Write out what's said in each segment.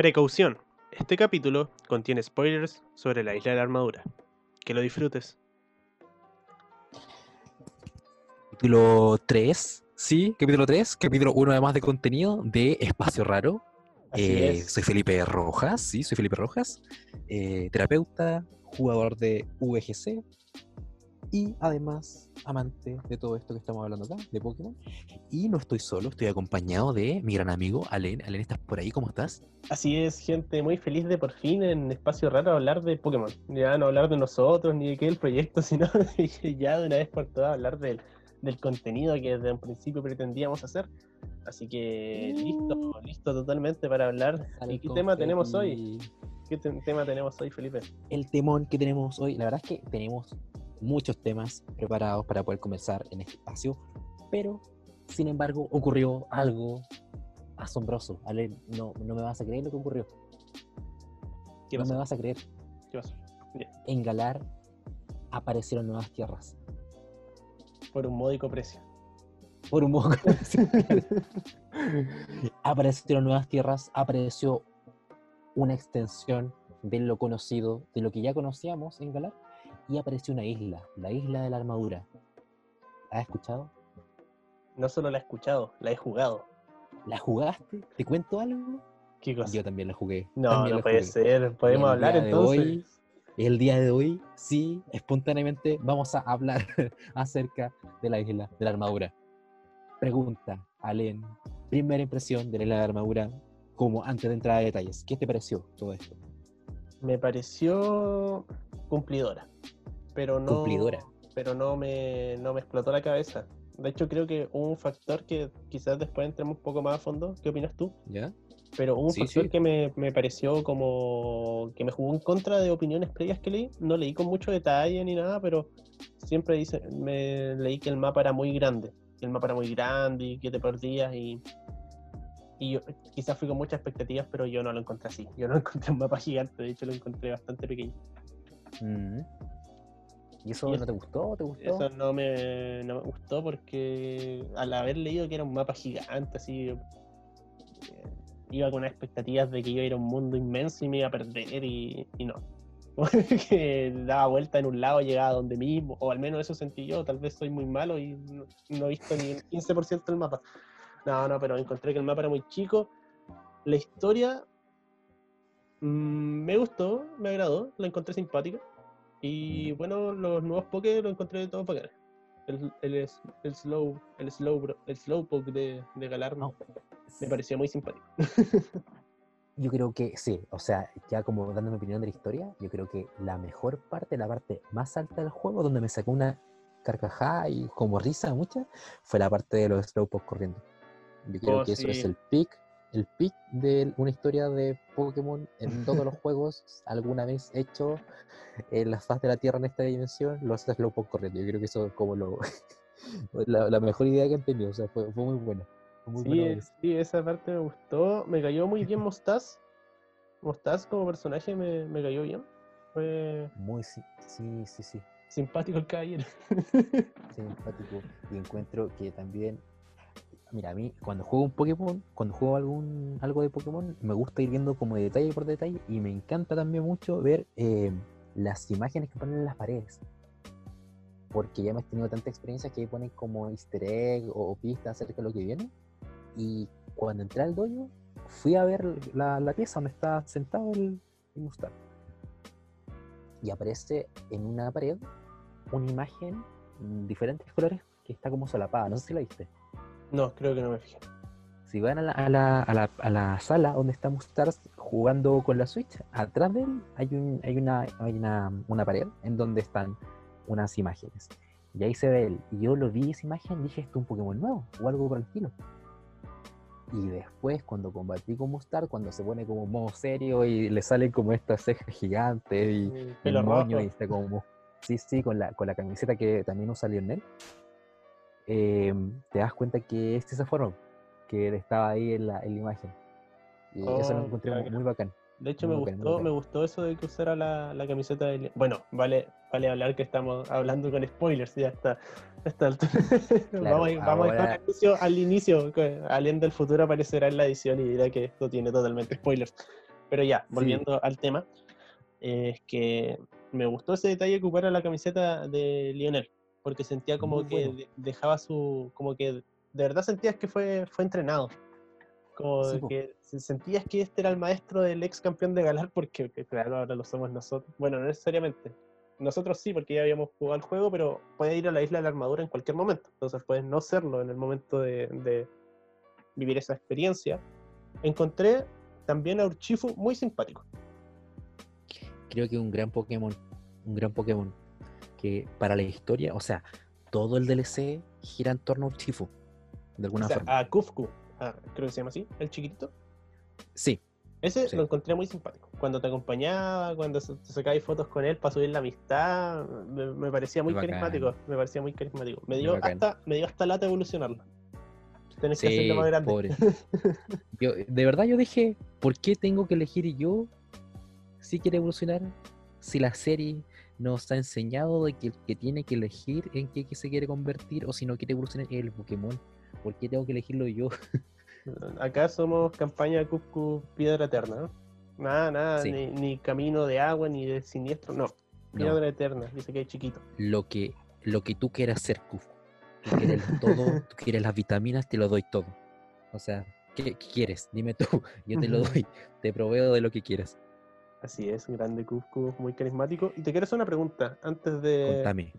Precaución. Este capítulo contiene spoilers sobre la isla de la armadura. Que lo disfrutes. Capítulo 3, sí, capítulo 3, capítulo 1 además de contenido de Espacio Raro. Así Eh, es. soy Felipe Rojas, sí, soy Felipe Rojas, eh, terapeuta, jugador de VGC y además amante de todo esto que estamos hablando acá, de Pokémon. Y no estoy solo, estoy acompañado de mi gran amigo Alen. Alen, ¿estás por ahí? ¿Cómo estás? Así es, gente, muy feliz de por fin en Espacio Raro hablar de Pokémon. Ya no hablar de nosotros ni de qué el proyecto, sino ya de una vez por todas hablar del, del contenido que desde un principio pretendíamos hacer. Así que listo, listo totalmente para hablar. ¿Y qué tema tenemos hoy? ¿Qué te- tema tenemos hoy, Felipe? el temón que tenemos hoy. La verdad es que tenemos muchos temas preparados para poder comenzar en este espacio, pero sin embargo ocurrió algo asombroso. Ale, no, no me vas a creer lo que ocurrió. ¿Qué no me vas a creer. ¿Qué pasó? En Galar aparecieron nuevas tierras. Por un módico precio. Por un poco. aparecieron nuevas tierras, apareció una extensión de lo conocido, de lo que ya conocíamos en Galar, y apareció una isla, la isla de la armadura. ¿Has escuchado? No solo la he escuchado, la he jugado. ¿La jugaste? ¿Te cuento algo? ¿Qué cosa? Yo también la jugué. no, también no puede jugué. ser. Podemos el hablar entonces. hoy- El día de hoy, sí, espontáneamente vamos a hablar acerca de la isla de la armadura. Pregunta, Alen, primera impresión de la isla de la armadura, como antes de entrar a detalles. ¿Qué te pareció todo esto? Me pareció cumplidora. Pero no. Cumplidora. Pero no me, no me explotó la cabeza. De hecho, creo que un factor que quizás después entremos un poco más a fondo. ¿Qué opinas tú? ¿Ya? Pero un Sí, factor sí. que me, me pareció como que me jugó en contra de opiniones previas que leí. No leí con mucho detalle ni nada, pero siempre dice, me leí que el mapa era muy grande. Que el mapa era muy grande y que te perdías y. Y yo, quizás fui con muchas expectativas, pero yo no lo encontré así. Yo no encontré un mapa gigante, de hecho lo encontré bastante pequeño. Mm. ¿Y eso Y no te gustó? ¿Te gustó? Eso no me, no me gustó porque al haber leído que era un mapa gigante, así, eh, iba con expectativas de que iba a ir a un mundo inmenso y me iba a perder y, y no. que daba vuelta en un lado, llegaba a donde mismo, o al menos eso sentí yo, tal vez soy muy malo y no, no he visto ni el 15% del mapa. No, no, pero encontré que el mapa era muy chico. La historia mm, me gustó, me agradó, la encontré simpática. Y bueno, los nuevos Poké lo encontré todos bacanes. El, el, el slow, el slow, el slowpoke de, de Galar No. me pareció muy simpático. Yo creo que sí, o sea, ya como dando mi opinión de la historia, yo creo que la mejor parte, la parte más alta del juego, donde me sacó una carcajada y como risa mucha, fue la parte de los Slowpoke corriendo. Yo creo Oh, que eso es el pick, el pick de una historia de Pokémon en todos los juegos alguna vez hecho en la faz de la Tierra en esta dimensión, los Slowpoke corriendo. Yo creo que eso es como lo, la, la mejor idea que han tenido, o sea, fue, fue muy buena. Fue muy Sí, buena sí, esa parte me gustó. Me cayó muy bien Mostaz. Mostaz como personaje me, me cayó bien. Fue Muy, sí, sí, sí, sí. simpático el caballero. simpático y encuentro que también mira a mí cuando juego un Pokémon cuando juego algún algo de Pokémon me gusta ir viendo como detalle por detalle y me encanta también mucho ver eh, las imágenes que ponen en las paredes porque ya hemos tenido tanta experiencia que ponen como easter egg o, pistas acerca de lo que viene y cuando entré al dojo fui a ver la, la pieza donde está sentado el, el Mustang y aparece en una pared una imagen en diferentes colores que está como solapada. No sé si la viste. No, creo que no me fijé. Si van a la, a la, a la, a la sala donde está Mustars jugando con la Switch, atrás de él hay, un, hay, una, hay una, una pared en donde están unas imágenes. Y ahí se ve él. Y yo lo vi esa imagen y dije, esto es un Pokémon nuevo o algo por el estilo. Y después, cuando combatí con Mustar, cuando se pone como modo serio y le salen como estas cejas gigantes y, Mm, el moño rojo. y está como sí sí con la con la camiseta que también usa Lionel eh, te das cuenta que es esa forma que estaba ahí en la, en la imagen y eso lo Oh, encontré muy, bacán. De hecho, Muy me bacán, gustó, me gustó eso de que usara la, la camiseta de... Bueno, vale, vale hablar que estamos hablando con spoilers, ya está. altura. vamos a, vamos a dejar al inicio, al inicio, que Alien del futuro aparecerá en la edición y dirá que esto tiene totalmente spoilers. Pero ya, volviendo al tema, eh, es que me gustó ese detalle que ocupara la camiseta de Lionel, porque sentía como Muy que bueno. dejaba su, como que de verdad sentías que fue, fue entrenado. Como Sí, que se- sentías que este era el maestro del ex campeón de Galar, porque que, claro, ahora lo somos nosotros. Bueno, no necesariamente. Nosotros sí, porque ya habíamos jugado el juego, pero puede ir a la isla de la armadura en cualquier momento. Entonces puedes no serlo en el momento de, de vivir esa experiencia. Encontré también a Urchifu muy simpático. Creo que un gran Pokémon, un gran Pokémon, que para la historia, o sea, todo el DLC gira en torno a Urshifu, de alguna O sea, forma. a Kufku, ah, creo que se llama así, el chiquitito. Sí, Ese Sí. lo encontré muy simpático. Cuando te acompañaba, cuando te sacabais fotos con él para subir la amistad, me, me parecía muy carismático. Me parecía muy carismático. Me dio, hasta, me dio hasta lata evolucionarlo. Tenés que hacerlo más grande. pobre. Yo, de verdad yo dije, ¿por qué tengo que elegir yo si quiere evolucionar? Si la serie nos ha enseñado de que el que tiene que elegir en qué se quiere convertir o si no quiere evolucionar es el Pokémon. ¿Por qué tengo que elegirlo yo? Acá somos campaña Kufku Piedra Eterna. ¿no? Nada, nada, Sí. ni, ni camino de agua, ni de siniestro. No, No, Piedra Eterna. Dice que es chiquito. lo que, lo que tú quieras hacer, Kuf. Tú quieres todo, tú quieres las vitaminas, te lo doy todo. O sea, ¿qué, qué quieres? Dime tú, yo te lo doy, te proveo de lo que quieras. Así es, grande Kufku, muy carismático. Y te quiero hacer una pregunta antes de. Contame,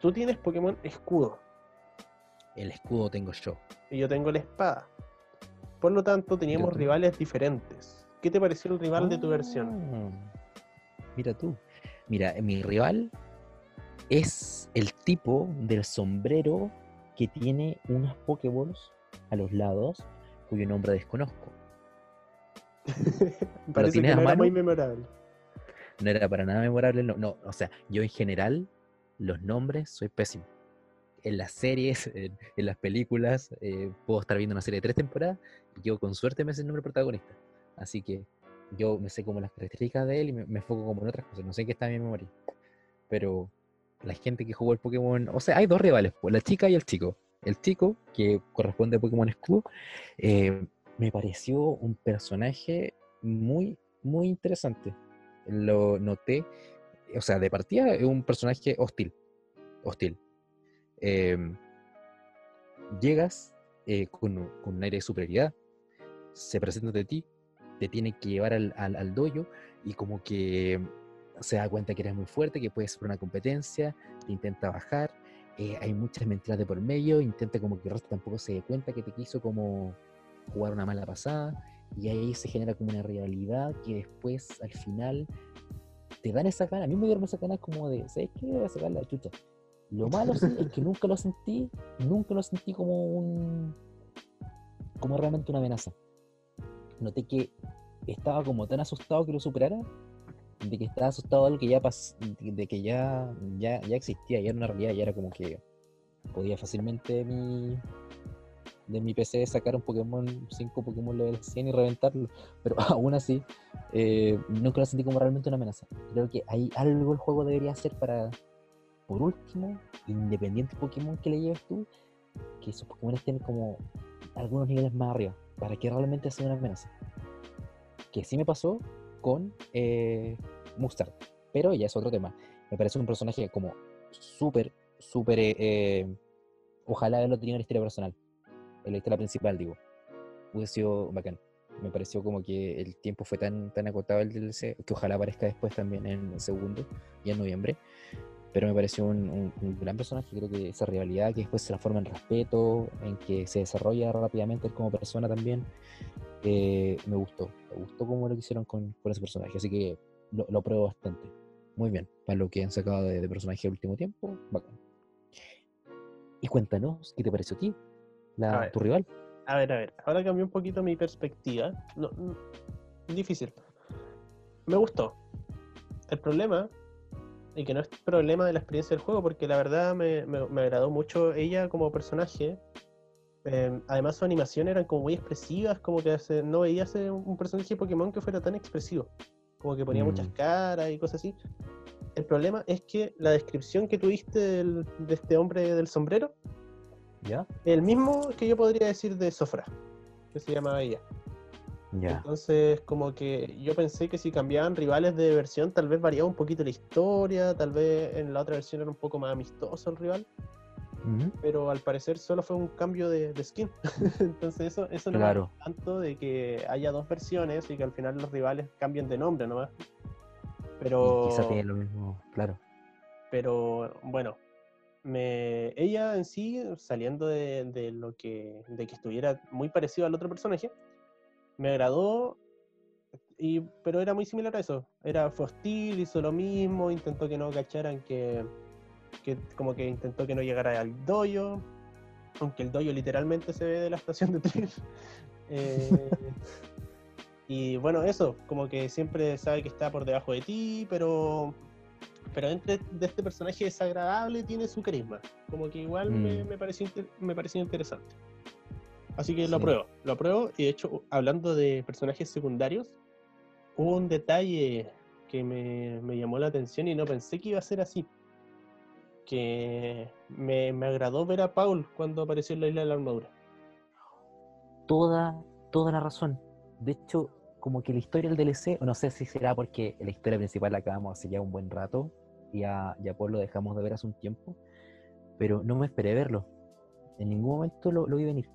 Tú tienes Pokémon Escudo. el escudo tengo yo. y yo tengo la espada. Por lo tanto, teníamos rivales diferentes. ¿Qué te pareció el rival de tu versión? Ah, Mira tú. Mira, mi rival es el tipo del sombrero que tiene unas Pokéballs a los lados cuyo nombre desconozco. Parece que no era muy memorable. No era para nada memorable. No, no, o sea, yo en general, los nombres soy pésimo. En las series, en, en las películas, eh, puedo estar viendo una serie de tres temporadas y yo con suerte me sé el nombre protagonista. Así que yo me sé como las características de él y me, me enfoco como en otras cosas. No sé qué está en mi memoria. Pero la gente que jugó el Pokémon, o sea, hay dos rivales, pues, la chica y el chico. El chico, que corresponde a Pokémon Escudo, eh, me pareció un personaje muy, muy interesante. Lo noté, o sea, de partida es un personaje hostil. Hostil. Em, llegas eh, con, un- aire de superioridad, se presenta de ti, te tiene que llevar al, al, dojo y como que se da cuenta que eres muy fuerte, que puedes ser una competencia, te intenta bajar, eh, hay muchas mentiras de por medio, intenta como que resto tampoco se dé cuenta que te quiso como jugar una mala pasada y ahí se genera como una rivalidad que después al final te dan esa gana, a mí me dieron esa ganas como de, ¿sabes qué? Voy a sacar la chucha. Lo malo es que nunca lo sentí, nunca lo sentí como un, como realmente una amenaza. Noté que estaba como tan asustado que lo superara, de que estaba asustado de algo que ya pas de que ya, ya, ya existía, ya era una realidad, ya era como que podía fácilmente mi, de mi PC sacar un Pokémon, 5 Pokémon level 100 y reventarlo, pero aún así eh, nunca lo sentí como realmente una amenaza. Creo que hay algo el juego debería hacer para, por último, independiente Pokémon que le lleves tú, que esos Pokémon estén como algunos niveles más arriba, para que realmente sea una amenaza. Que sí me pasó con eh, Mustard, pero ya es otro tema. Me parece un personaje como súper, súper... eh, eh, ojalá haberlo tenido en la historia personal, en la historia principal, digo. Hubiese sido bacán. Me pareció como que el tiempo fue tan, tan acotado el DLC, que ojalá aparezca después también en el segundo, ya en noviembre. Pero me pareció un, gran personaje, creo que esa rivalidad que después se transforma en respeto, en que se desarrolla rápidamente él como persona también, eh, me gustó. Me gustó cómo lo hicieron con, con ese personaje, así que lo, lo apruebo bastante. Muy bien, para lo que han sacado de, de personaje el último tiempo, bacán. Y cuéntanos, ¿qué te pareció a ti? La, ver. tu rival. A ver, a ver, ahora cambió un poquito mi perspectiva. No, no, difícil. Me gustó. El problema, y que no es problema de la experiencia del juego, porque la verdad me, me- me agradó mucho ella como personaje. Eh, además, sus animaciones eran como muy expresivas, como que hace- no veía hace un personaje de Pokémon que fuera tan expresivo. Como que ponía muchas Mm. caras y cosas así. El problema es que la descripción que tuviste del- de este hombre del sombrero ¿Ya? el mismo que yo podría decir de Sofra, que se llamaba ella. Ya. Entonces, como que yo pensé que si cambiaban rivales de versión, tal vez variaba un poquito la historia, tal vez en la otra versión era un poco más amistoso el rival, pero al parecer solo fue un cambio de, de skin. Entonces, eso, eso no gusta tanto de que haya dos versiones y que al final los rivales cambien de nombre nomás. Pero, Y quizá tiene lo mismo, claro. pero bueno, me, ella en sí, saliendo de, de lo que, de que estuviera muy parecido al otro personaje, me agradó, y, pero era muy similar a eso. Era, fue hostil, hizo lo mismo, intentó que no cacharan que, que como que intentó que no llegara al dojo, aunque el dojo literalmente se ve de la estación de tren. Eh, y bueno, eso, como que siempre sabe que está por debajo de ti, pero pero dentro de este personaje desagradable tiene su carisma. Como que igual me, Mm. me pareció, inter- me pareció interesante. Así que lo Sí. apruebo, lo apruebo. Y de hecho, hablando de personajes secundarios, hubo un detalle que me, me llamó la atención y no pensé que iba a ser así. Que me, me agradó ver a Paul cuando apareció en la isla de la armadura. Toda, toda la razón. De hecho, como que la historia del DLC, no sé si será porque la historia principal la acabamos hace ya un buen rato y a, y a Paul lo dejamos de ver hace un tiempo, pero no me esperé verlo. En ningún momento lo, lo vi venir.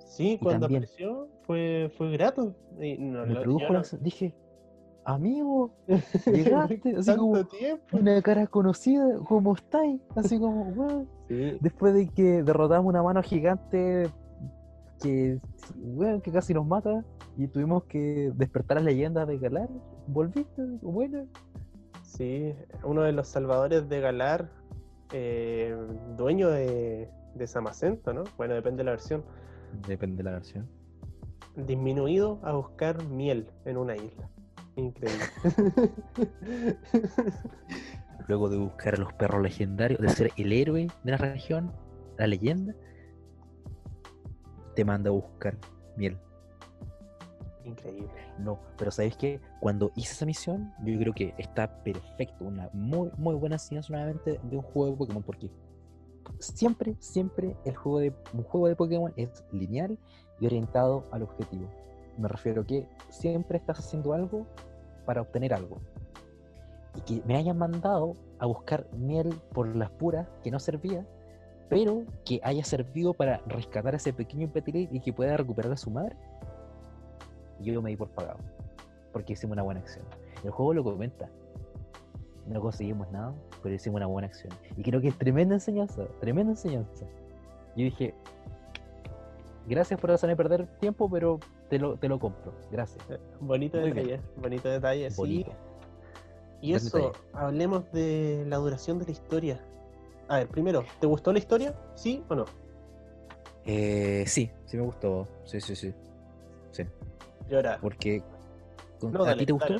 Sí, cuando también- apareció fue, fue grato. Y no, Me lo- produjo yo no- la- Dije, amigo, llegaste, así como tiempo. una cara conocida, ¿cómo estáis? Así como, weón. Sí, Después de que derrotamos una mano gigante que, weón, que casi nos mata y tuvimos que despertar las leyendas de Galar, volviste, bueno. Sí, uno de los salvadores de Galar, eh, dueño de, de Samacento, ¿no? Bueno, depende de la versión. Depende de la versión. Disminuido a buscar miel en una isla. Increíble. Luego de buscar a los perros legendarios, de ser el héroe de la región, la leyenda, te manda a buscar miel. Increíble. No, pero ¿sabéis qué? Cuando hice esa misión, yo creo que está perfecto, una muy, muy buena enseñanza nuevamente de un juego de Pokémon, porque siempre, siempre el juego de, un juego de Pokémon es lineal y orientado al objetivo. Me refiero que siempre estás haciendo algo para obtener algo. Y que me hayan mandado a buscar miel por las puras que no servía, pero que haya servido para rescatar a ese pequeño Petilil y que pueda recuperar a su madre yo me di por pagado. Porque hicimos una buena acción. El juego lo comenta. No conseguimos nada, pero hicimos una buena acción. Y creo que es tremenda enseñanza, tremenda enseñanza. Yo dije, gracias por hacerme perder tiempo, pero te lo, te lo compro. Gracias. Eh, Bonito Muy bien. detalle, bonito detalle, sí. Y Buen eso, detalle. hablemos de la duración de la historia. A ver, primero, ¿te gustó la historia? ¿Sí o no? Eh, sí, sí me gustó. Sí, sí, sí. Porque... con- no, ¿A ti te gustó?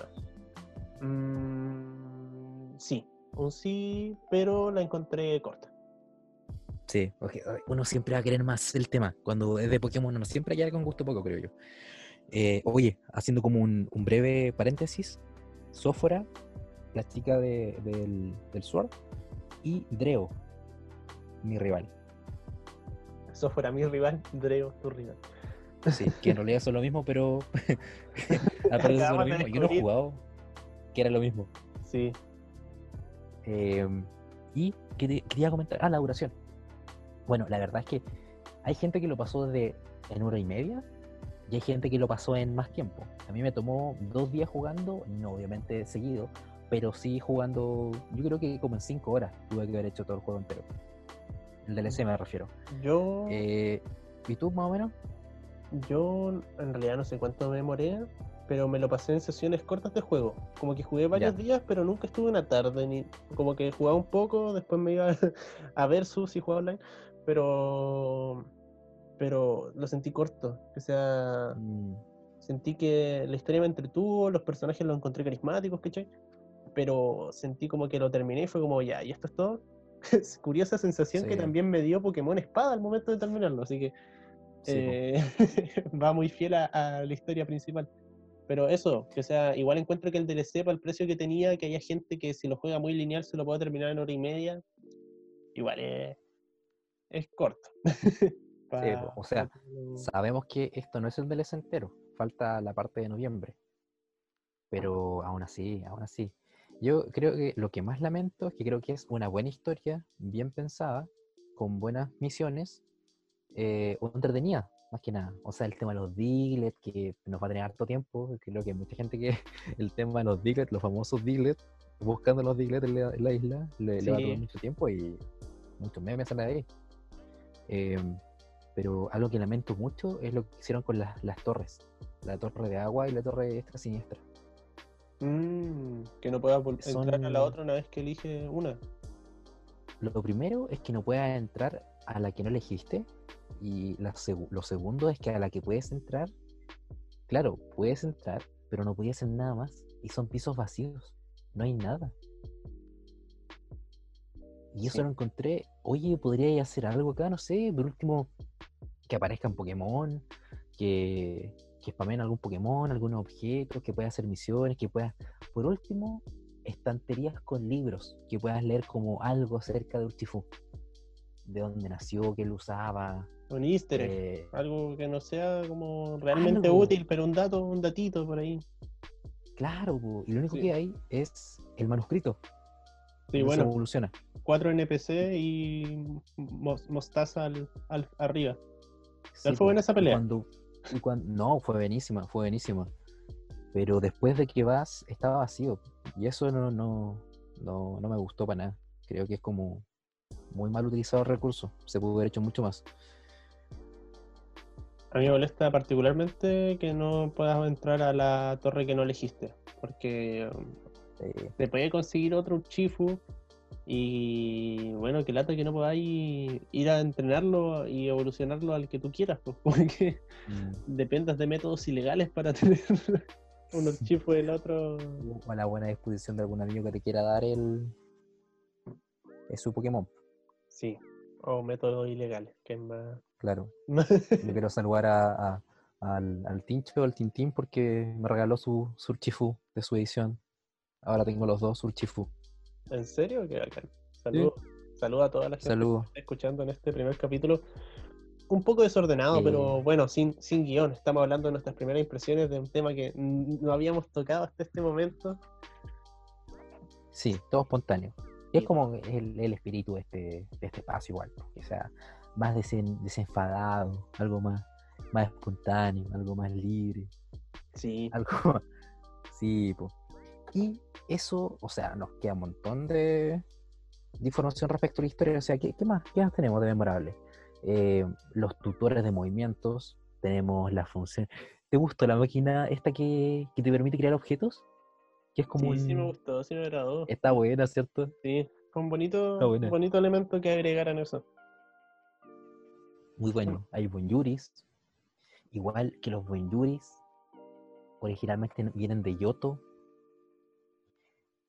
Mm, sí, un sí, pero la encontré corta. Sí, porque ay, uno siempre va a querer más el tema. Cuando es de Pokémon, uno siempre queda con gusto poco, creo yo. Eh, oye, haciendo como un, un breve paréntesis, Sófora, la chica de- del, del Sword, y Dreo, mi rival. Eso fuera mi rival, Dreo, tu rival. Sí, que en realidad son lo mismo, pero aparte ser lo mismo, yo no he jugado que era lo mismo. Sí, Eh, y que te- quería comentar, ah, la duración. Bueno, la verdad es que hay gente que lo pasó desde en hora y media y hay gente que lo pasó en más tiempo. A mí me tomó dos días jugando, no obviamente seguido, pero sí jugando, yo creo que como en cinco horas tuve que haber hecho todo el juego entero. El DLC me refiero. yo, Eh, ¿Y tú más o menos? Yo en realidad no sé cuánto me demoré, pero me lo pasé en sesiones cortas de juego. Como que jugué varios Ya. días, pero nunca estuve una tarde, ni como que jugaba un poco, después me iba a Versus y jugaba online, pero pero lo sentí corto, o sea, Mm, sentí que la historia me entretuvo, los personajes los encontré carismáticos, ¿cachai? Pero sentí como que lo terminé y fue como, ya, ¿y esto es todo? Es curiosa sensación que también me dio Pokémon Espada al momento de terminarlo, así que sí, eh, va muy fiel a, a la historia principal. Pero eso, que sea, igual encuentro que el DLC para el precio que tenía, que haya gente que si lo juega muy lineal se lo puede terminar en hora y media, igual es, es corto. O sea, Sabemos que esto no es el DLC entero. falta la parte de noviembre. Pero aún así, aún así. Yo creo que lo que más lamento es que creo que es una buena historia, bien pensada, con buenas misiones, eh, o entretenida, más que nada. O sea, el tema de los Diglett, que nos va a tener harto tiempo, creo que hay mucha gente que el tema de los Diglett, los famosos Diglett, buscando los Diglett en la, en la isla, le, le va a tomar mucho tiempo y muchos memes salen de ahí. Em, pero algo que lamento mucho es lo que hicieron con las, las torres. La torre de agua y la torre extra siniestra. Mm, que no puedas vol- entrar a la Son- otra una vez que elige una. Lo primero es que no puedas entrar a la que no elegiste. Y la lo segundo es que a la que puedes entrar, claro, puedes entrar, pero no podías hacer nada más. Y son pisos vacíos. No hay nada. Y eso Sí. lo encontré. Oye, podría hacer algo acá, no sé. Por último, que aparezcan Pokémon, que, que spamen algún Pokémon, algunos objetos, que puedas hacer misiones, que puedas. Por último, estanterías con libros, que puedas leer como algo acerca de Urshifu. De dónde nació, qué lo usaba. Un easter egg. eh, Algo que no sea como realmente Algo. útil, pero un dato, un datito por ahí. claro, y lo único Sí. que hay es el manuscrito. Sí, no se bueno, evoluciona. cuatro NPC y mos- mostaza al, al- arriba. Sí, fue buena esa pelea. cuando- no, fue buenísima, fue buenísima. Pero después de que vas, estaba vacío. Y eso no, no, no, no me gustó para nada. Creo que es como muy mal utilizado el recurso. Se pudo haber hecho mucho más. A mí me molesta particularmente que no puedas entrar a la torre que no elegiste. Porque Eh, te puede conseguir otro Chifu. Y bueno, que lata que no podáis ir a entrenarlo y evolucionarlo al que tú quieras. Pues, porque mm, dependas de métodos ilegales para tener unos Chifu del otro. o a la buena disposición de algún amigo que te quiera dar el es su Pokémon. Sí, o métodos ilegales, que es más. Claro. Yo quiero saludar a, a- al, al Tincho, al Tintín, porque me regaló su Surchifu de su edición. Ahora tengo los dos Surchifu. ¿En serio? Qué bacán. Saludos Saludos a toda la gente Saludos. que está escuchando en este primer capítulo. Un poco desordenado, pero bueno, sin, sin guion. Estamos hablando de nuestras primeras impresiones de un tema que no habíamos tocado hasta este momento. Sí, todo espontáneo. Es como el, el espíritu de este, de este espacio igual, ¿no? que sea más desen- desenfadado, algo más, más espontáneo, algo más libre, Sí. algo. Sí, po. Y eso, o sea, nos queda un montón de, de información respecto a la historia. O sea, ¿qué, qué más, qué más tenemos de memorable? Eh, los tutores de movimientos, tenemos la función... ¿Te gustó la máquina esta que, que te permite crear objetos? Que es como Sí, sí me gustó, sí me agradó. Está buena, ¿cierto? Sí, fue un bonito, un bonito elemento que agregaran eso. Muy bueno. Hay Bonjuris. Igual que los Bonjuris, originalmente vienen de Yoto.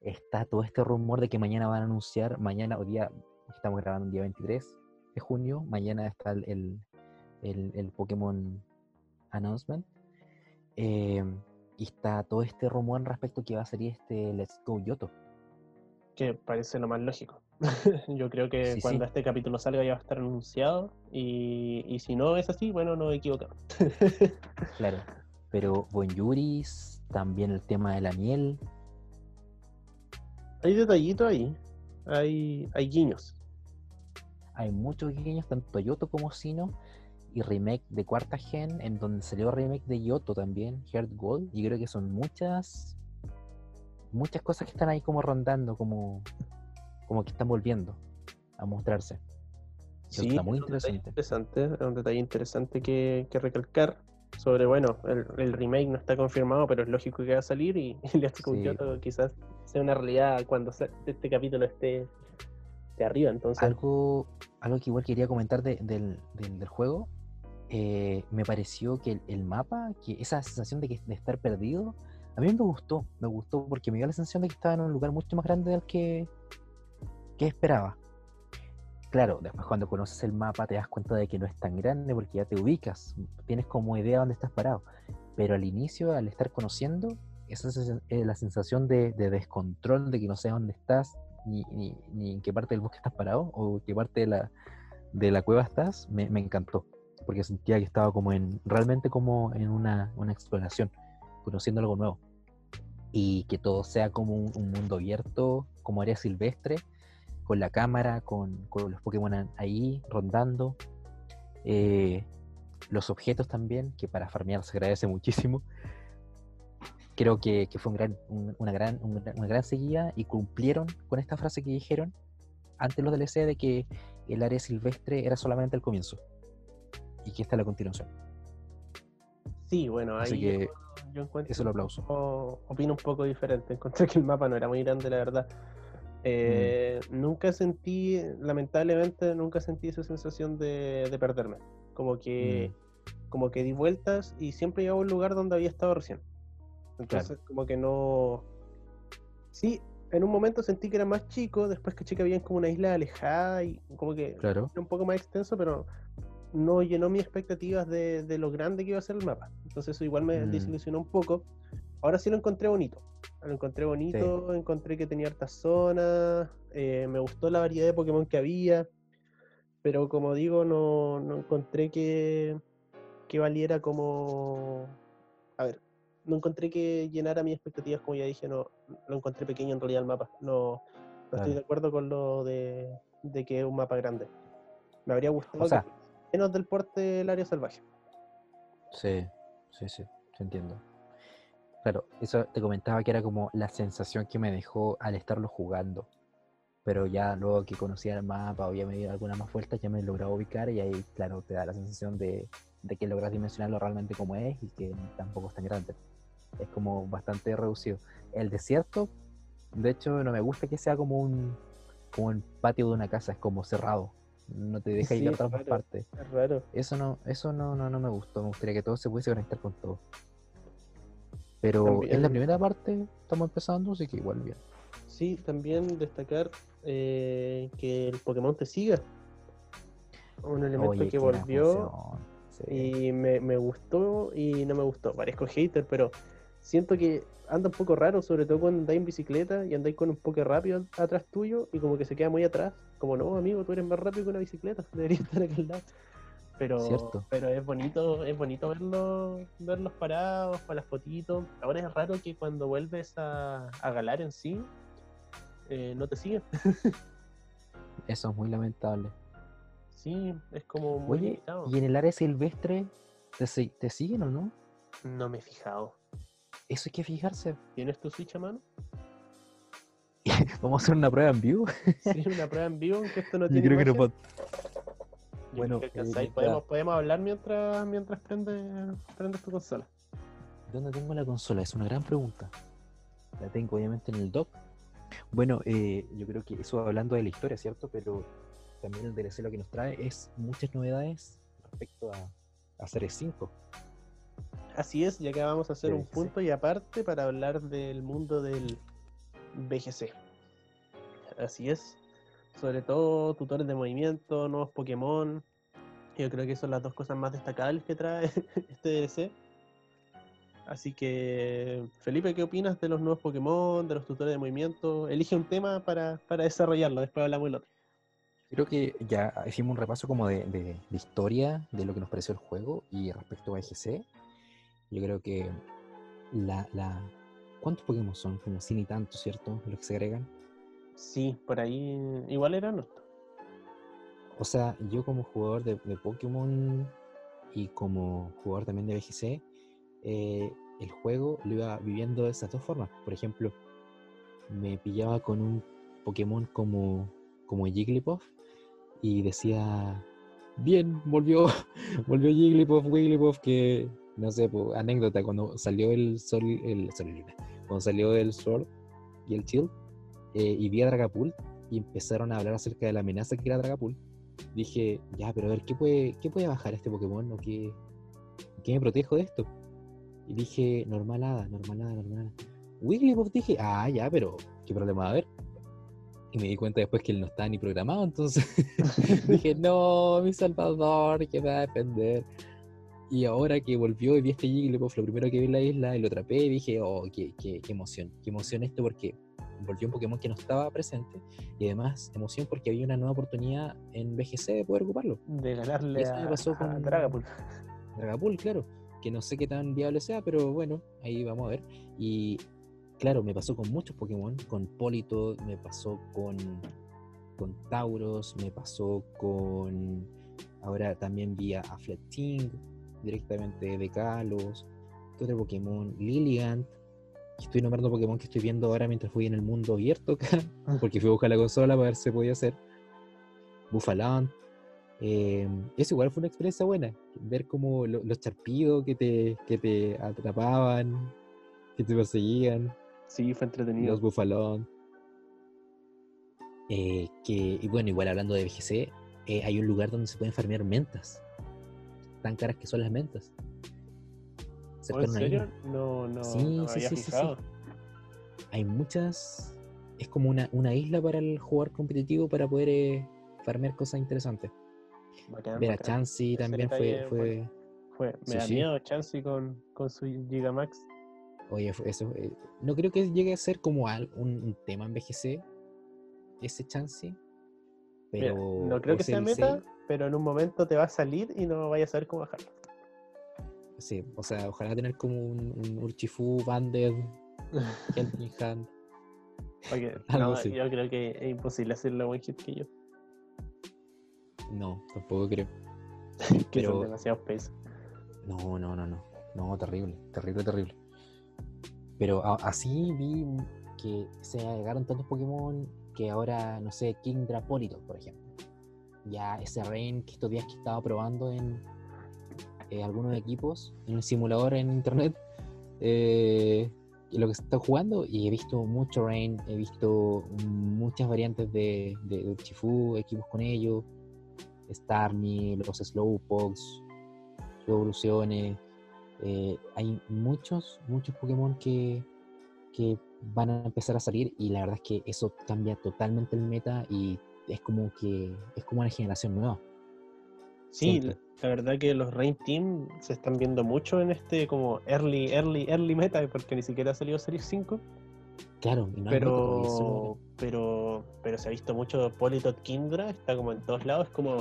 Está todo este rumor de que mañana van a anunciar, mañana o día, estamos grabando el día 23 de junio, mañana está el, el, el- el Pokémon Announcement. Eh, y está todo este rumor respecto a que va a salir este Let's Go Yoto. Que parece lo más lógico. Yo creo que Sí, cuando sí. este capítulo salga ya va a estar anunciado. Y, y si no es así, bueno, nos equivocamos. Claro. Pero Bonjuris, también el tema de la miel, hay detallitos ahí. Hay, hay guiños. hay muchos guiños, tanto Yoto como Sino, y remake de cuarta gen, en donde salió remake de Yoto también, Heart Gold, y creo que son muchas, muchas cosas que están ahí como rondando, como, como que están volviendo a mostrarse. Eso está muy es interesante. interesante, es un detalle interesante que, que recalcar sobre, bueno, el, el remake no está confirmado, pero es lógico que va a salir y, Go Sí. Quizás sea una realidad cuando este capítulo esté, esté arriba. Entonces, Algo, algo que igual quería comentar de- del, del- del juego, eh, me pareció que el, mapa, que esa sensación de, que, de estar perdido, a mí me gustó, me gustó porque me dio la sensación de que estaba en un lugar mucho más grande del que, que esperaba. Claro, después cuando conoces el mapa te das cuenta de que no es tan grande porque ya te ubicas, tienes como idea dónde estás parado. Pero al inicio, al estar conociendo, esa es eh, la sensación de, de descontrol, de que no sé dónde estás, ni, ni, en qué parte del bosque estás parado, o qué parte de la, de la cueva estás, me encantó. Porque sentía que estaba como en, realmente como en una, una exploración, conociendo algo nuevo. Y que todo sea como un, un mundo abierto, como área silvestre, con la cámara, con, con los Pokémon ahí rondando. Eh, los objetos también, que para farmear se agradece muchísimo. Creo que, que fue un gran, un- una, gran, un una gran seguida y cumplieron con esta frase que dijeron antes los DLC de que el área silvestre era solamente el comienzo y que esta es la continuación. Sí, bueno, ahí Así que yo, yo encuentro eso lo aplauso. o- opino un poco diferente. Encontré que el mapa no era muy grande, la verdad. Eh, Nunca sentí, lamentablemente, nunca sentí esa sensación de, de perderme. Como que, como que di vueltas y siempre llegaba a un lugar donde había estado recién. Entonces, como que no. Sí, en un momento sentí que era más chico, después que que había como una isla alejada y como que Claro, era un poco más extenso, pero no llenó mis expectativas de, de lo grande que iba a ser el mapa. Entonces eso igual me Mm. desilusionó un poco. Ahora sí lo encontré bonito. Lo encontré bonito, encontré que tenía hartas zonas, eh, me gustó la variedad de Pokémon que había, pero como digo, no, no encontré que, que valiera como... A ver, no encontré que llenara mis expectativas, como ya dije, no lo encontré pequeño en realidad el mapa. No, no estoy de acuerdo con lo de, de que es un mapa grande. Me habría gustado O sea- que fuese menos del porte del área salvaje. sí, sí, sí, te entiendo. Claro, eso te comentaba que era como la sensación que me dejó al estarlo jugando. Pero ya luego que conocía el mapa o ya me dio algunas más vueltas, ya me lograba ubicar y ahí, claro, te da la sensación de, que logras dimensionarlo realmente como es y que tampoco es tan grande. Es como bastante reducido. El desierto, de hecho, no me gusta que sea como un patio de una casa, es como cerrado. No te deja Sí, ir a otras raro. partes. Es raro. Eso no, eso no, no, no me gustó. Me gustaría que todo se pudiese conectar con todo. Pero en la También- primera parte estamos empezando, así que igual bien. Sí, también destacar eh, que el Pokémon te siga. Un elemento Oye, que volvió función. Sí. y me, me gustó y no me gustó. Parezco hater, pero siento que anda un poco raro, sobre todo cuando andáis en bicicleta y andáis con un poco rápido atrás tuyo y como que se queda muy atrás. Como no, amigo, tú eres más rápido que una bicicleta, deberías estar aquí al lado. Pero, Cierto. pero es bonito, es bonito verlos, verlos parados para las fotitos. Ahora es raro que cuando vuelves a, a Galar en sí, eh, no te siguen. Eso es muy lamentable. Sí, es como muy Oye, limitado. ¿y en el área silvestre te, si- te siguen o no? No me he fijado. Eso hay que fijarse. ¿Tienes tu Switch a mano? Vamos a hacer una prueba en vivo. Sí, una prueba en vivo, aunque esto no Yo tiene creo que no puedo. Yo Bueno, creo que eh, podemos, podemos hablar mientras mientras prende, prendes tu consola. ¿Dónde tengo la consola? Es una gran pregunta. La tengo obviamente en el dock. Bueno, eh, yo creo que eso hablando de la historia, ¿cierto? Pero también el DLC lo que nos trae es muchas novedades respecto a, a Series 5. Así es, ya que vamos a hacer un punto y aparte para hablar del mundo del BGC. Así es. Sobre todo tutores de movimiento, nuevos Pokémon. Yo creo que son las dos cosas más destacables que trae este DLC. Así que, Felipe, ¿qué opinas de los nuevos Pokémon, de los tutores de movimiento? Elige un tema para, para desarrollarlo, después hablamos del otro. Creo que ya hicimos un repaso como de, de- de historia, de lo que nos pareció el juego y respecto a EGC. Yo creo que la, la... ¿Cuántos Pokémon son? Como 100 y tantos, ¿cierto? Los que se agregan. Sí, por ahí igual era nuestro. O sea, yo como jugador de, de Pokémon y como jugador también de BGC, eh, el juego lo iba viviendo de esas dos formas. Por ejemplo, me pillaba con un Pokémon como, como Jigglypuff y decía, bien, volvió, volvió Jigglypuff, Wigglypuff, que, no sé, po, anécdota, cuando salió el Sol, el Sol cuando salió el Sword y el Shield, eh, y vi a Dragapult y empezaron a hablar acerca de la amenaza que era Dragapult, dije, ya, pero a ver, ¿qué puede, qué puede bajar este Pokémon? ¿O qué, qué me protejo de esto? Y dije, normalada, normalada, normalada. Wigglypuff dije, ah, ya, pero ¿qué problema va a haber? Y me di cuenta después que él no estaba ni programado, entonces dije, no, mi salvador, que me va a defender. Y ahora que volvió y vi este Jigglypuff, lo primero que vi en la isla, y lo atrapé, y dije, oh, qué, qué, qué emoción, qué emoción esto, porque volvió un Pokémon que no estaba presente y además emoción porque había una nueva oportunidad en BGC de poder ocuparlo. De ganarle Eso me a, pasó a con- Dragapult. Dragapult, claro, que no sé qué tan viable sea, pero bueno, ahí vamos a ver. Y claro, me pasó con muchos Pokémon, con Polito, me pasó con, con Tauros, me pasó con. Ahora también vi a Fletting, directamente de Kalos. ¿Qué otro Pokémon? Lilligant. Estoy nombrando Pokémon que estoy viendo ahora mientras fui en el mundo abierto acá, porque fui a buscar la consola para ver si se podía hacer. Buffalant. Eh, eso igual fue una experiencia buena, ver como lo- los charpidos que te, que te atrapaban, que te perseguían, Sí, fue entretenido. los bufalón. Eh, que, y bueno, igual hablando de BGC, eh, hay un lugar donde se pueden farmear mentas, tan caras que son las mentas. ¿Oh, Cerca ¿En serio? No, no, Sí, no sí, había sí, sí, sí. Hay muchas, es como una, una isla para el jugador competitivo para poder eh, farmear cosas interesantes. Bacán, Ver a. Chansey también fue, fue, Fue, me Sí, da miedo Chansey con, con su Gigamax. Oye, eso, eh, no creo que llegue a ser como al- un, un tema en BGC, ese chance, Mira, pero... no creo que sea meta, pero en un momento te va a salir y no vayas a saber cómo bajarlo. Sí, o sea, ojalá tener como un, un Urchifu, Banded, Helping Hand. Algo no, así. yo creo que es imposible hacerle one hit que yo. No, tampoco creo. Que son Pero- demasiados pesos. No, no, no, no. No, terrible, terrible, terrible. Pero a- así vi que se agregaron tantos Pokémon que ahora, no sé, Kingdra Polito, por ejemplo. Ya ese Rain que estos días que estaba probando en eh, algunos equipos, en el simulador en internet, eh, lo que se está jugando, y he visto mucho Rain, he visto muchas variantes de, Urshifu, equipos con ellos, Starmie, los Slowpox, sus evoluciones. eh, hay muchos, muchos Pokémon que, que van a empezar a salir y la verdad es que eso cambia totalmente el meta y es como que es como una generación nueva. Sí, la, la verdad que los Rain Team se están viendo mucho en este como early, early, early meta, porque ni siquiera ha salido Series 5. Claro, y no pero, pero, pero se ha visto mucho Politot Kindra, está como en todos lados, es como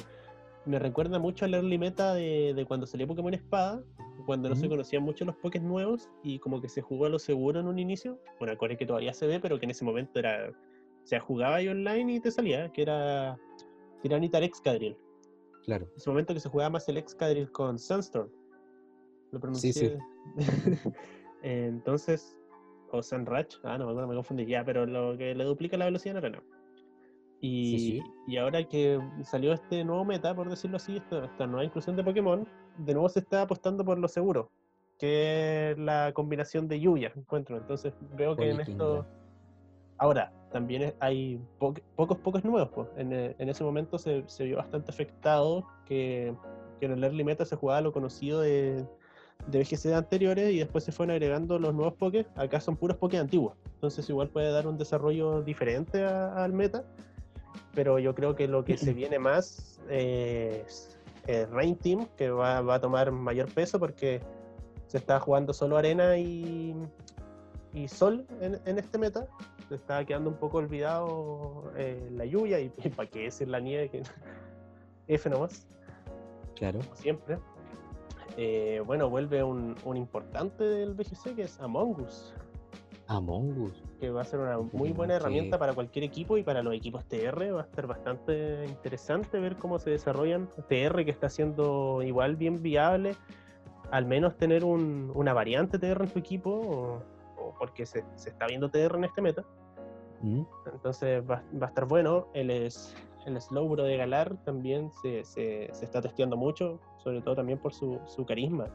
me recuerda mucho al early meta de, de cuando salió Pokémon Espada, cuando no se conocían mucho los Pokés nuevos y como que se jugó a lo seguro en un inicio, una core que todavía se ve, pero que en ese momento era, sea, jugaba ahí online y te salía, que era Tiranitar Excadrill. Claro, En ese momento que se jugaba más el Excadrill con Sunstorm. Lo pronuncié. Sí, sí. Entonces, o Sunratch, ah, no, me confundí ya, pero lo que le duplica la velocidad en arena. Y, Sí, sí. y ahora que salió este nuevo meta, por decirlo así, esta, esta nueva inclusión de Pokémon, de nuevo se está apostando por lo seguro, que es la combinación de lluvia, encuentro. Entonces veo que en Polykindra. Ahora, también hay po- pocos, pocos nuevos. Pues. En, eh, en ese momento se, se vio bastante afectado que, que en el early meta se jugaba lo conocido de, de BGC anteriores y después se fueron agregando los nuevos Pokés. Acá son puros Pokés antiguos. Entonces igual puede dar un desarrollo diferente a- al meta. Pero yo creo que lo que se viene más es eh, Rain Team, que va, va a tomar mayor peso porque se está jugando solo arena y, y sol en, en este meta. Está quedando un poco olvidado eh, la lluvia y, para qué decir la nieve, que F nomás claro. como siempre. Eh, bueno, vuelve un, un importante del BGC que es Among Us, Among Us. que va a ser una muy buena herramienta para cualquier equipo y para los equipos TR. Va a estar bastante interesante ver cómo se desarrollan. TR que está siendo igual bien viable, al menos tener un- una variante TR en tu equipo, o, o porque se, se está viendo TR en este meta. ¿Mm? Entonces va, va a estar bueno. El, es, el Slowbro de Galar también se, se- se está testeando mucho, sobre todo también por su, su carisma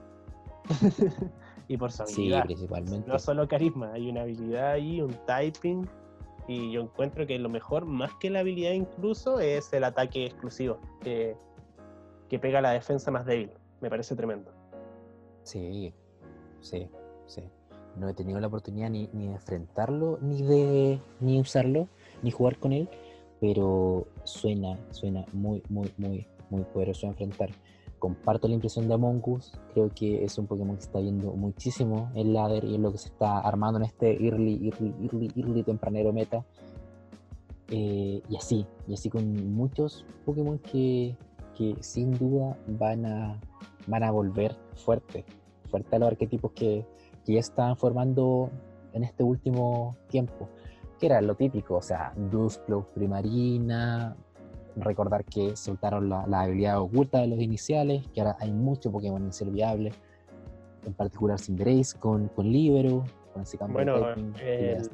y por su Sí, habilidad. principalmente. no solo carisma, hay una habilidad ahí, un typing. Y yo encuentro que lo mejor, más que la habilidad incluso, es el ataque exclusivo, que, que pega a la defensa más débil. Me parece tremendo. Sí, sí, sí. No he tenido la oportunidad ni, ni de enfrentarlo, ni de ni usarlo, ni jugar con él, pero suena, suena muy, muy, muy, muy poderoso a enfrentar. comparto la impresión de Among Us. Creo que es un Pokémon que está viendo muchísimo el ladder y es lo que se está armando en este early, early, early, early tempranero meta. Eh, y así, y así con muchos Pokémon que, que sin duda van a, van a volver fuerte, fuerte a los arquetipos que, que ya están formando en este último tiempo, que era lo típico, o sea, Dusclops, Primarina, recordar que soltaron la, la, habilidad oculta de los iniciales, que ahora hay mucho Pokémon inicial viable, en particular Cinderace con, con Libero, con ese cambio Bueno, de typing, el-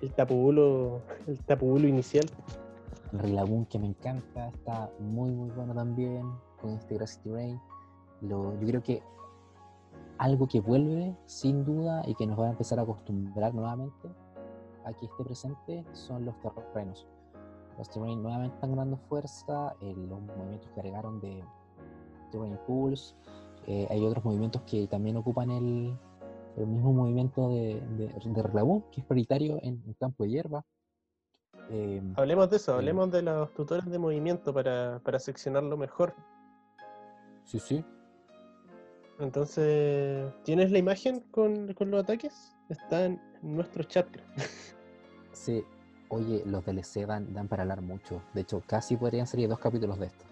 El tapubulo, el tapubulo inicial. el Rillaboom que me encanta, está muy muy bueno también, con este Grassy Terrain. Lo, yo creo que algo que vuelve sin duda y que nos va a empezar a acostumbrar nuevamente a que esté presente son los terrenos. Los terrenos nuevamente están ganando fuerza, eh, los movimientos que agregaron de Terrain Pools, eh, hay otros movimientos que también ocupan el, el mismo movimiento de, de, de que es prioritario en, en campo de hierba. Eh, Hablemos de eso, Sí. hablemos de los tutores de movimiento para, para seccionarlo mejor. sí, sí, Entonces, ¿tienes la imagen con, con los ataques? Está en nuestro chat. Sí, oye, los DLC dan, dan para hablar mucho. De hecho, casi podrían salir dos capítulos de esto.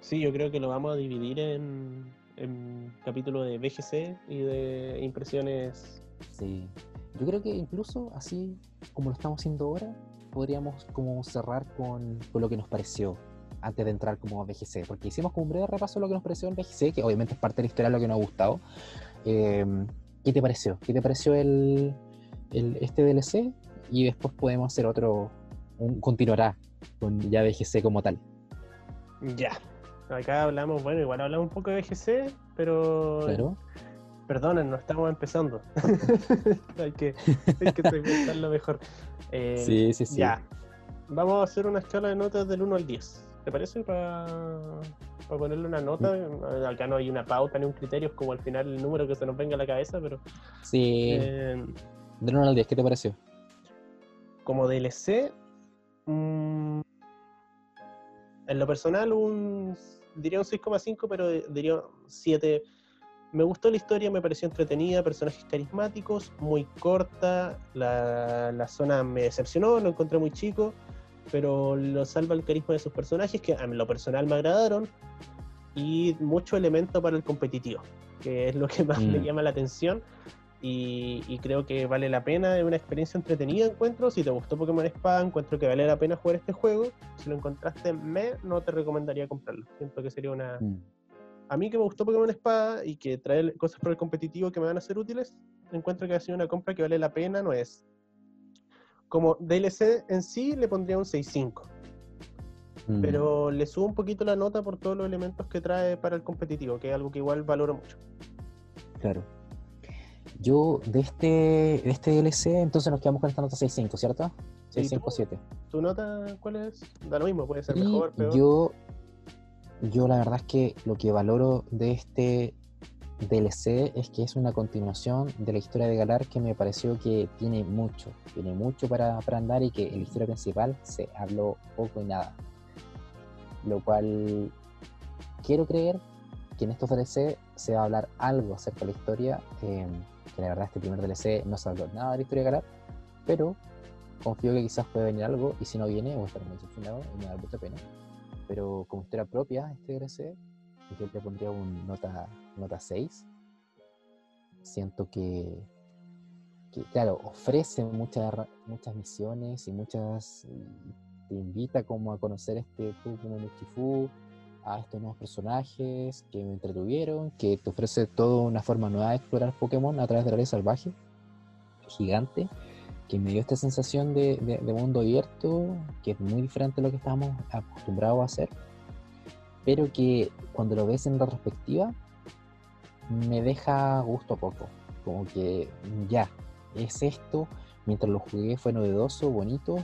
Sí, yo creo que lo vamos a dividir en, en capítulo de BGC y de impresiones. Sí, yo creo que incluso así como lo estamos haciendo ahora, podríamos como cerrar con, con lo que nos pareció antes de entrar como BGC, porque hicimos como un breve repaso de lo que nos pareció en BGC, que obviamente es parte de la historia de lo que nos ha gustado. Eh, ¿Qué te pareció? ¿Qué te pareció el, el- este DLC? Y después podemos hacer otro, un, continuará con ya BGC como tal. Ya. Acá hablamos, bueno, igual hablamos un poco de BGC, pero Claro. perdonen, no estamos empezando. hay que, hay que segmentarlo mejor. Eh, Sí, sí, sí. Ya. Vamos a hacer una escala de notas del 1 al 10. ¿Te parece? Para ponerle una nota. Mm. Acá no hay una pauta ni un criterio, es como al final el número que se nos venga a la cabeza, pero Sí. eh, Del 1 al 10, ¿qué te pareció? como DLC, mm, en lo personal, un diría un 6,5, pero diría un 7. Me gustó la historia, me pareció entretenida, personajes carismáticos, muy corta, la, la zona me decepcionó, lo encontré muy chico, pero lo salva el carisma de sus personajes, que a lo personal me agradaron, y mucho elemento para el competitivo, que es lo que más me Mm. llama la atención. Y, y creo que vale la pena, es una experiencia entretenida, encuentro. Si te gustó Pokémon Espada, encuentro que vale la pena jugar este juego. Si lo encontraste me, no te recomendaría comprarlo. Siento que sería una... Mm. A mí que me gustó Pokémon Espada y que trae cosas para el competitivo que me van a ser útiles, encuentro que ha sido una compra que vale la pena, no es. Como DLC en sí le pondría un 6.5, Mm. pero le subo un poquito la nota por todos los elementos que trae para el competitivo, que es algo que igual valoro mucho. Claro. Yo de este, de este DLC, entonces nos quedamos con esta nota 6.5, ¿cierto? Sí, 6.5.7. ¿Tu nota cuál es? Da lo mismo, puede ser Y mejor, peor. yo, yo la verdad es que lo que valoro de este DLC es que es una continuación de la historia de Galar que me pareció que tiene mucho, tiene mucho para, para andar y que en la historia principal se habló poco y nada. Lo cual quiero creer que en estos DLC se va a hablar algo acerca de la historia, eh, que la verdad este primer DLC no se habló nada de la historia de Galar, pero confío que quizás puede venir algo y si no viene voy a estar muy decepcionado y me da mucha pena. Pero como historia propia, este DLC, yo le pondría un nota, nota 6. Siento que, que, claro, ofrece muchas, muchas misiones y muchas. Te invita como a conocer este Pokémon Uchifu, a estos nuevos personajes que me entretuvieron, que te ofrece toda una forma nueva de explorar Pokémon a través de la ley salvaje, gigante, que me dio esta sensación de, de- de mundo abierto, que es muy diferente a lo que estábamos acostumbrados a hacer, pero que cuando lo ves en retrospectiva, me deja gusto a poco. Como que ya, es esto, mientras lo jugué fue novedoso, bonito,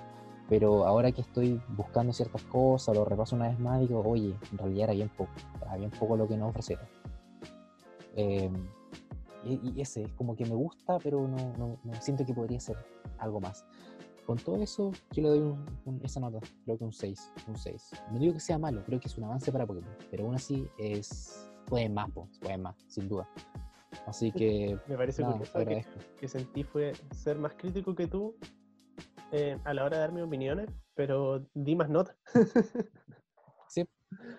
pero ahora que estoy buscando ciertas cosas, lo repaso una vez más, digo, oye, en realidad era bien poco, era bien poco lo que nos ofrecieron. Eh, y, ese, es como que me gusta, pero no, no- no siento que podría ser algo más. Con todo eso, yo le doy un- un- esa nota, creo que un 6, un 6. No digo que sea malo, creo que es un avance para Pokémon, pero aún así es, pueden más, pueden más, sin duda. Así que, Me parece nada, curioso que, que sentí fue ser más crítico que tú eh, a la hora de dar mis opiniones, pero di más nota. Sí,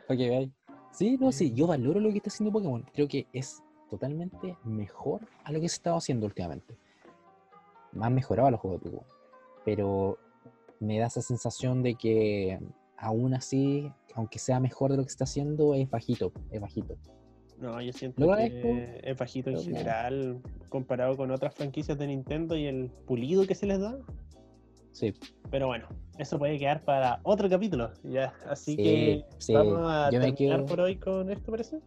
que veáis. Sí, no, sí, yo valoro lo que está haciendo Pokémon. Creo que es totalmente mejor a lo que se estaba haciendo últimamente. Más mejorado los juegos de Pokémon. Pero me da esa sensación de que aún así, aunque sea mejor de lo que está haciendo, es bajito, es bajito. No, yo siento Lo que es bajito en no. general comparado con otras franquicias de Nintendo y el pulido que se les da. Sí, Pero bueno, eso puede quedar para otro capítulo. Ya, así Sí, que sí, vamos a yo terminar quedo- por hoy con esto, parece.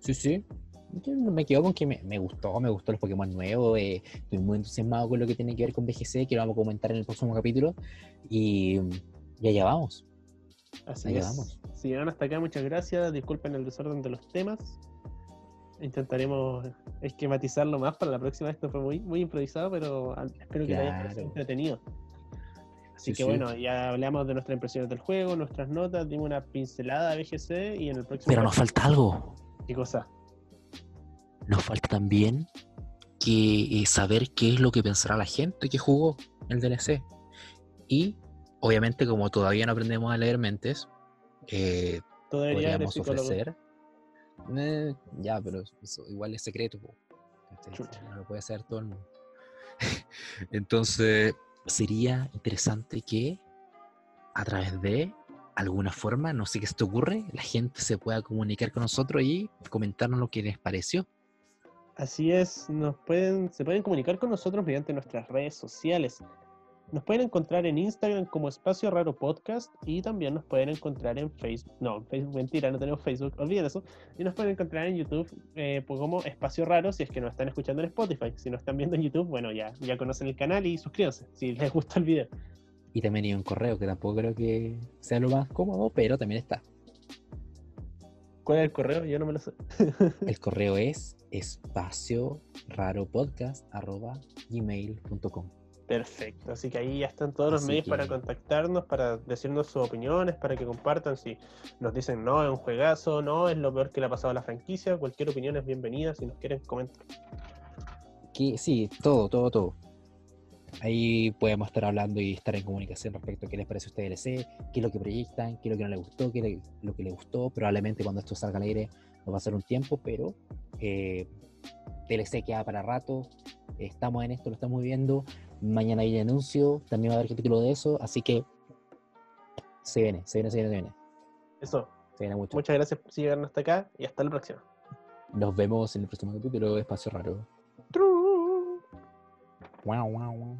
sí, sí. Yo me quedo con que me, me gustó, me gustó los Pokémon nuevos. eh, estoy muy entusiasmado con lo que tiene que ver con BGC, que lo vamos a comentar en el próximo capítulo. Y, y allá vamos. Así Ahí es. vamos. Si llegaron hasta acá, muchas gracias. Disculpen el desorden de los temas. Intentaremos esquematizarlo más para la próxima. Esto fue muy, muy improvisado, pero espero que les haya parecido Claro. entretenido. Así Sí, que sí. bueno, ya hablamos de nuestras impresiones del juego, nuestras notas, dimos una pincelada a BGC y en el próximo. Pero nos falta algo. ¿Qué cosa? Nos falta también que eh, saber qué es lo que pensará la gente que jugó el DLC. Y obviamente, como todavía no aprendemos a leer mentes, eh, podríamos ofrecer. Eh, ya, pero eso igual es secreto. No lo puede hacer todo el mundo. Entonces, sería interesante que a través de alguna forma, no sé qué se te ocurre, la gente se pueda comunicar con nosotros y comentarnos lo que les pareció. Así es, nos pueden, se pueden comunicar con nosotros mediante nuestras redes sociales. Nos pueden encontrar en Instagram como Espacio Raro Podcast y también nos pueden encontrar en Facebook. No, Facebook, mentira, no tenemos Facebook, olviden eso. Y nos pueden encontrar en YouTube eh, pues como Espacio Raro si es que nos están escuchando en Spotify. Si nos están viendo en YouTube, bueno, ya, ya conocen el canal y suscríbanse si les gusta el video. Y también hay un correo que tampoco creo que sea lo más cómodo, pero también está. ¿Cuál es el correo? Yo no me lo sé. El correo es espacio gmail.com. Perfecto, así que ahí ya están todos los Así medios para contactarnos, para decirnos sus opiniones, para que compartan. Si nos dicen no, es un juegazo, no, es lo peor que le ha pasado a la franquicia, cualquier opinión es bienvenida. Si nos quieren comentar. Que, sí, todo, todo, todo. Ahí podemos estar hablando y estar en comunicación respecto a qué les parece a ustedes DLC, qué es lo que proyectan, qué es lo que no les gustó, qué es lo que les gustó. Probablemente cuando esto salga al aire nos va a ser un tiempo, pero eh, DLC queda para rato. Estamos en esto, lo estamos viendo. Mañana hay anuncio, también va a haber capítulo de eso, así que se viene, se viene, se viene, se viene. Eso, Se viene mucho. muchas gracias por si llegaron hasta acá y hasta la próxima. Nos vemos en el próximo capítulo de Espacio Raro. Tru. Wow, wow, wow.